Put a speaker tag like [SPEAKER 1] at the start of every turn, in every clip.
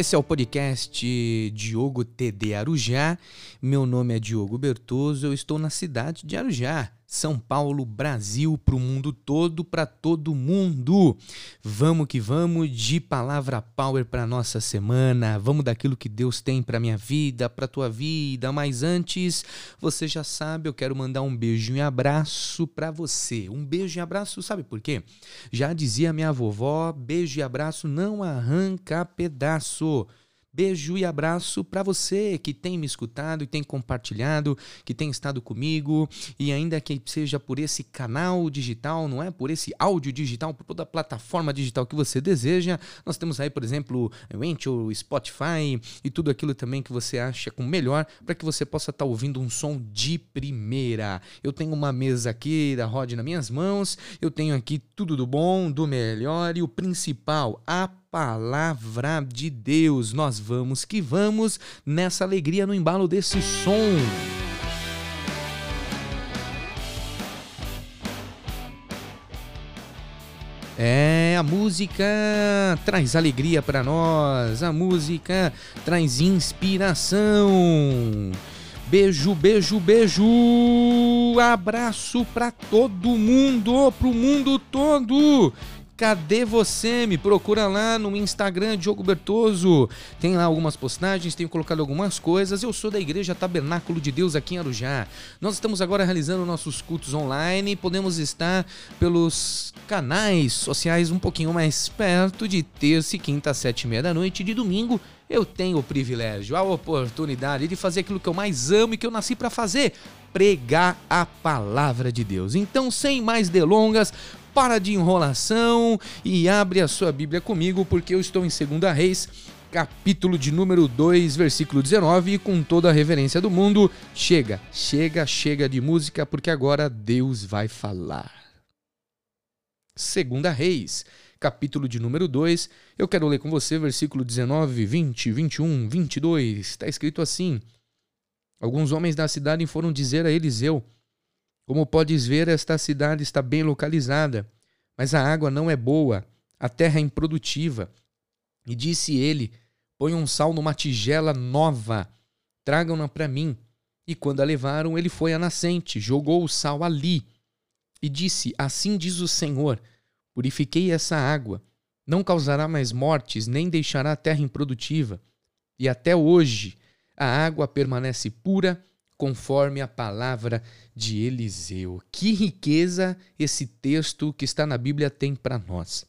[SPEAKER 1] Esse é o podcast Diogo TD Arujá. Meu nome é Diogo Bertoso, eu estou na cidade de Arujá. São Paulo, Brasil, para o mundo todo, para todo mundo. Vamos que vamos de palavra power para nossa semana. Vamos daquilo que Deus tem para minha vida, para tua vida. Mas antes, você já sabe, eu quero mandar um beijo e abraço para você. Um beijo e abraço, sabe por quê? Já dizia minha vovó, beijo e abraço não arranca pedaço. Beijo e abraço para você que tem me escutado e tem compartilhado, que tem estado comigo e ainda que seja por esse canal digital, não é? Por esse áudio digital, por toda a plataforma digital que você deseja. Nós temos aí, por exemplo, o Anchor, Spotify e tudo aquilo também que você acha com melhor para que você possa estar tá ouvindo um som de primeira. Eu tenho uma mesa aqui da Rod nas minhas mãos, eu tenho aqui tudo do bom, do melhor e o principal, a palavra de Deus. Nós vamos que vamos nessa alegria no embalo desse som. É, a música traz alegria para nós, a música traz inspiração. Beijo, beijo, beijo. Abraço para todo mundo, pro mundo todo. Cadê você? Me procura lá no Instagram, Diogo Bertoso. Tem lá algumas postagens, tenho colocado algumas coisas. Eu sou da Igreja Tabernáculo de Deus aqui em Arujá. Nós estamos agora realizando nossos cultos online. Podemos estar pelos canais sociais um pouquinho mais perto de terça e quinta, sete e meia da noite. De domingo, eu tenho o privilégio, a oportunidade de fazer aquilo que eu mais amo e que eu nasci para fazer pregar a palavra de Deus. Então, sem mais delongas, para de enrolação e abre a sua Bíblia comigo, porque eu estou em 2 Reis, capítulo de número 2, versículo 19, e com toda a reverência do mundo, chega, chega, chega de música, porque agora Deus vai falar. 2 Reis, capítulo de número 2, eu quero ler com você versículo 19, 20, 21, 22, está escrito assim: Alguns homens da cidade foram dizer a Eliseu: como podes ver, esta cidade está bem localizada, mas a água não é boa, a terra é improdutiva. E disse ele: Põe um sal numa tigela nova, tragam-na para mim. E quando a levaram, ele foi à nascente, jogou o sal ali. E disse: Assim diz o Senhor: Purifiquei essa água, não causará mais mortes, nem deixará a terra improdutiva. E até hoje a água permanece pura conforme a palavra de Eliseu. Que riqueza esse texto que está na Bíblia tem para nós.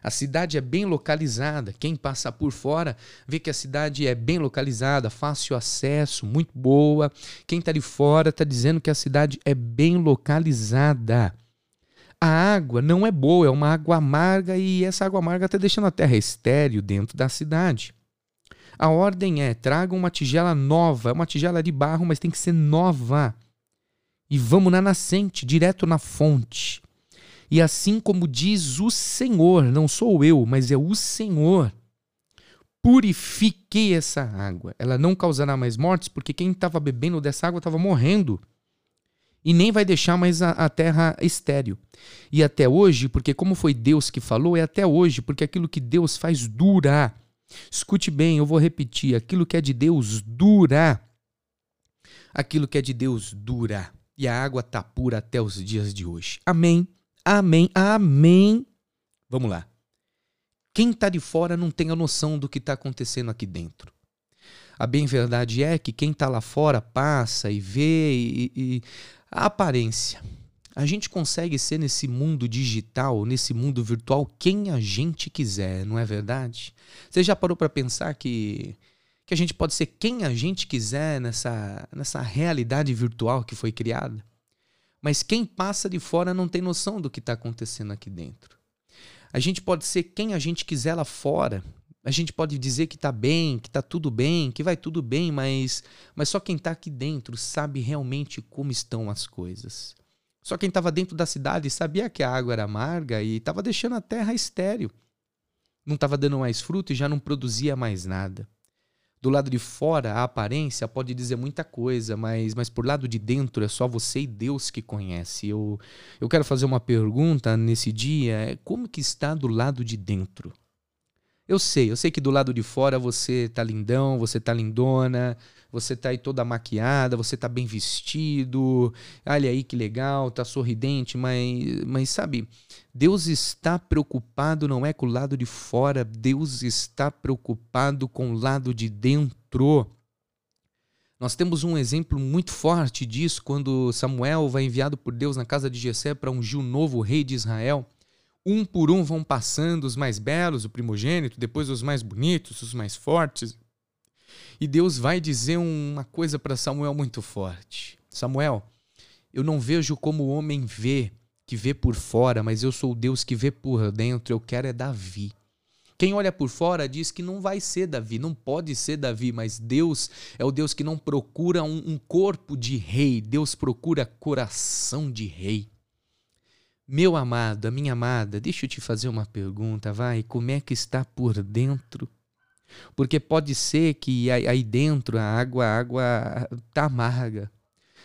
[SPEAKER 1] A cidade é bem localizada. Quem passa por fora vê que a cidade é bem localizada, fácil acesso, muito boa. Quem está de fora está dizendo que a cidade é bem localizada. A água não é boa, é uma água amarga e essa água amarga está deixando a terra estéril dentro da cidade. A ordem é: traga uma tigela nova, é uma tigela de barro, mas tem que ser nova. E vamos na nascente, direto na fonte. E assim como diz o Senhor, não sou eu, mas é o Senhor, purifiquei essa água. Ela não causará mais mortes, porque quem estava bebendo dessa água estava morrendo. E nem vai deixar mais a, a terra estéril. E até hoje, porque como foi Deus que falou, é até hoje, porque aquilo que Deus faz dura. Escute bem, eu vou repetir: aquilo que é de Deus dura. Aquilo que é de Deus dura. E a água está pura até os dias de hoje. Amém, amém, amém. Vamos lá. Quem está de fora não tem a noção do que está acontecendo aqui dentro. A bem verdade é que quem está lá fora passa e vê e, e a aparência. A gente consegue ser nesse mundo digital, nesse mundo virtual, quem a gente quiser, não é verdade? Você já parou para pensar que, que a gente pode ser quem a gente quiser nessa, nessa realidade virtual que foi criada? Mas quem passa de fora não tem noção do que está acontecendo aqui dentro. A gente pode ser quem a gente quiser lá fora. A gente pode dizer que está bem, que está tudo bem, que vai tudo bem, mas, mas só quem está aqui dentro sabe realmente como estão as coisas. Só quem estava dentro da cidade sabia que a água era amarga e estava deixando a terra estéril. Não estava dando mais fruto e já não produzia mais nada. Do lado de fora, a aparência pode dizer muita coisa, mas, mas por lado de dentro é só você e Deus que conhece. Eu, eu quero fazer uma pergunta nesse dia: é como que está do lado de dentro? Eu sei, eu sei que do lado de fora você tá lindão, você tá lindona, você tá aí toda maquiada, você tá bem vestido, olha aí que legal, tá sorridente, mas, mas sabe, Deus está preocupado não é com o lado de fora, Deus está preocupado com o lado de dentro. Nós temos um exemplo muito forte disso quando Samuel vai enviado por Deus na casa de Jessé para ungir o novo rei de Israel. Um por um vão passando os mais belos, o primogênito, depois os mais bonitos, os mais fortes. E Deus vai dizer uma coisa para Samuel muito forte: Samuel, eu não vejo como o homem vê, que vê por fora, mas eu sou o Deus que vê por dentro. Eu quero é Davi. Quem olha por fora diz que não vai ser Davi, não pode ser Davi, mas Deus é o Deus que não procura um, um corpo de rei, Deus procura coração de rei. Meu amado, a minha amada, deixa eu te fazer uma pergunta, vai, como é que está por dentro? Porque pode ser que aí dentro a água, a água tá amarga.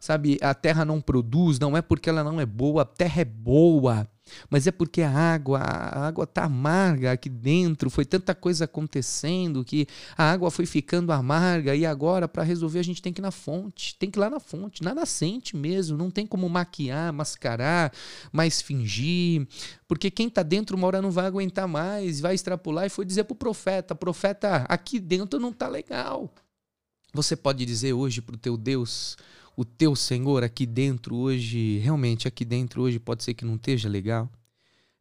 [SPEAKER 1] Sabe, a terra não produz, não é porque ela não é boa, a terra é boa mas é porque a água, a água tá amarga aqui dentro, foi tanta coisa acontecendo que a água foi ficando amarga e agora para resolver a gente tem que ir na fonte, tem que ir lá na fonte, na nascente mesmo, não tem como maquiar, mascarar, mais fingir, porque quem tá dentro uma hora não vai aguentar mais, vai extrapolar e foi dizer pro profeta, profeta, aqui dentro não tá legal. Você pode dizer hoje pro teu Deus, o teu Senhor aqui dentro hoje, realmente aqui dentro hoje pode ser que não esteja legal.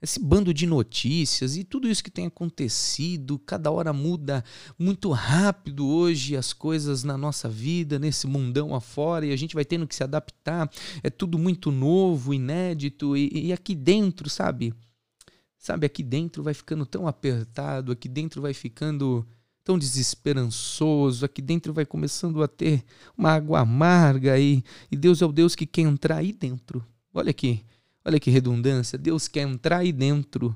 [SPEAKER 1] Esse bando de notícias e tudo isso que tem acontecido, cada hora muda muito rápido hoje as coisas na nossa vida, nesse mundão afora, e a gente vai tendo que se adaptar. É tudo muito novo, inédito, e, e aqui dentro, sabe? Sabe, aqui dentro vai ficando tão apertado, aqui dentro vai ficando tão desesperançoso, aqui dentro vai começando a ter uma água amarga e, e Deus é o Deus que quer entrar aí dentro. Olha aqui, olha que redundância, Deus quer entrar aí dentro.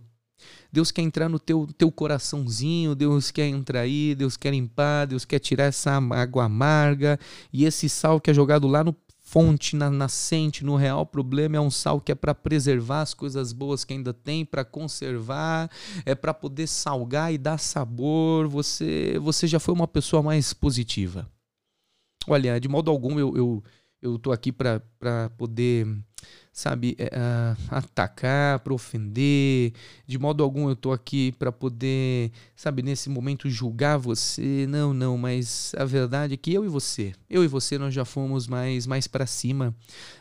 [SPEAKER 1] Deus quer entrar no teu, teu coraçãozinho, Deus quer entrar aí, Deus quer limpar, Deus quer tirar essa água amarga e esse sal que é jogado lá no fonte, na nascente, no real problema é um sal que é para preservar as coisas boas que ainda tem, para conservar, é para poder salgar e dar sabor. Você, você já foi uma pessoa mais positiva. Olha, de modo algum eu, eu, eu tô aqui para poder sabe, uh, atacar, para ofender. De modo algum eu estou aqui para poder, sabe, nesse momento julgar você. Não, não, mas a verdade é que eu e você, eu e você nós já fomos mais mais para cima.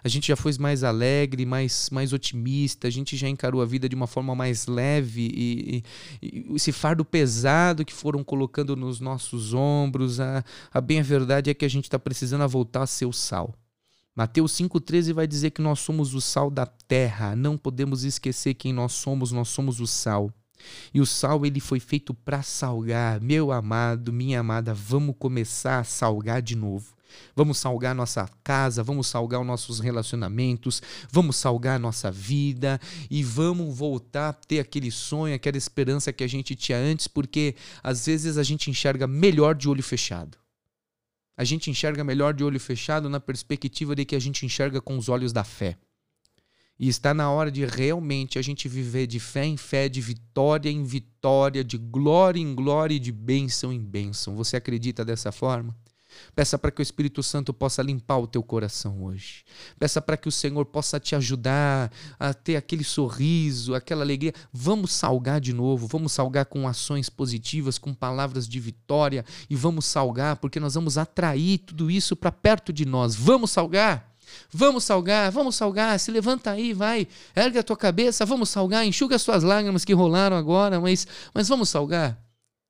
[SPEAKER 1] A gente já foi mais alegre, mais mais otimista, a gente já encarou a vida de uma forma mais leve e, e, e esse fardo pesado que foram colocando nos nossos ombros, a, a bem a verdade é que a gente está precisando voltar a ser o sal. Mateus 5,13 vai dizer que nós somos o sal da terra. Não podemos esquecer quem nós somos, nós somos o sal. E o sal ele foi feito para salgar. Meu amado, minha amada, vamos começar a salgar de novo. Vamos salgar nossa casa, vamos salgar os nossos relacionamentos, vamos salgar nossa vida e vamos voltar a ter aquele sonho, aquela esperança que a gente tinha antes, porque às vezes a gente enxerga melhor de olho fechado a gente enxerga melhor de olho fechado na perspectiva de que a gente enxerga com os olhos da fé. E está na hora de realmente a gente viver de fé em fé, de vitória em vitória, de glória em glória e de bênção em bênção. Você acredita dessa forma? Peça para que o Espírito Santo possa limpar o teu coração hoje. Peça para que o Senhor possa te ajudar a ter aquele sorriso, aquela alegria. Vamos salgar de novo, vamos salgar com ações positivas, com palavras de vitória e vamos salgar porque nós vamos atrair tudo isso para perto de nós. Vamos salgar. Vamos salgar, vamos salgar, se levanta aí, vai, ergue a tua cabeça, vamos salgar, enxuga as suas lágrimas que rolaram agora, mas, mas vamos salgar.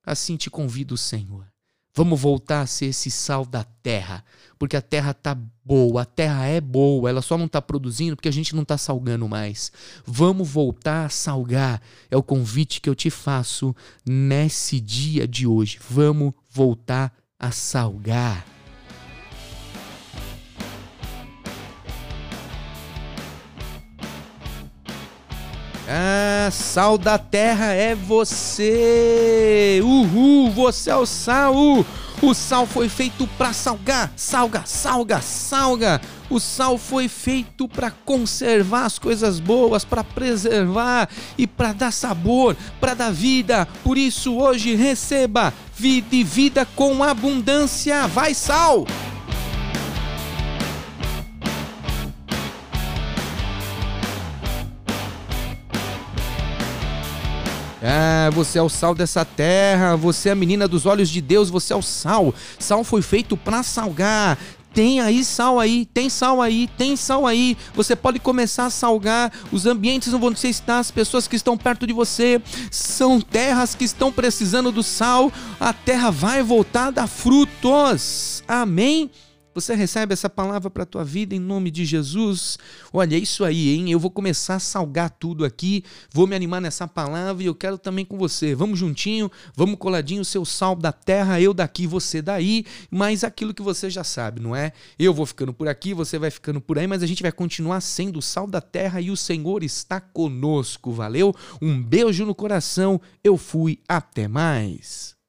[SPEAKER 1] Assim te convido, Senhor. Vamos voltar a ser esse sal da terra, porque a terra tá boa, a terra é boa, ela só não está produzindo porque a gente não está salgando mais. Vamos voltar a salgar, é o convite que eu te faço nesse dia de hoje. Vamos voltar a salgar. Ah, sal da terra é você! Uhul, você é o sal! O sal foi feito para salgar, salga, salga, salga. O sal foi feito para conservar as coisas boas, para preservar e para dar sabor, para dar vida. Por isso hoje receba vida e vida com abundância. Vai sal! Ah, você é o sal dessa terra, você é a menina dos olhos de Deus, você é o sal. Sal foi feito para salgar. Tem aí sal aí, tem sal aí, tem sal aí. Você pode começar a salgar os ambientes onde você está, as pessoas que estão perto de você. São terras que estão precisando do sal. A terra vai voltar a dar frutos. Amém? Você recebe essa palavra para a tua vida em nome de Jesus? Olha, é isso aí, hein? Eu vou começar a salgar tudo aqui, vou me animar nessa palavra e eu quero também com você. Vamos juntinho, vamos coladinho, seu sal da terra, eu daqui, você daí, mas aquilo que você já sabe, não é? Eu vou ficando por aqui, você vai ficando por aí, mas a gente vai continuar sendo o sal da terra e o Senhor está conosco, valeu? Um beijo no coração, eu fui, até mais.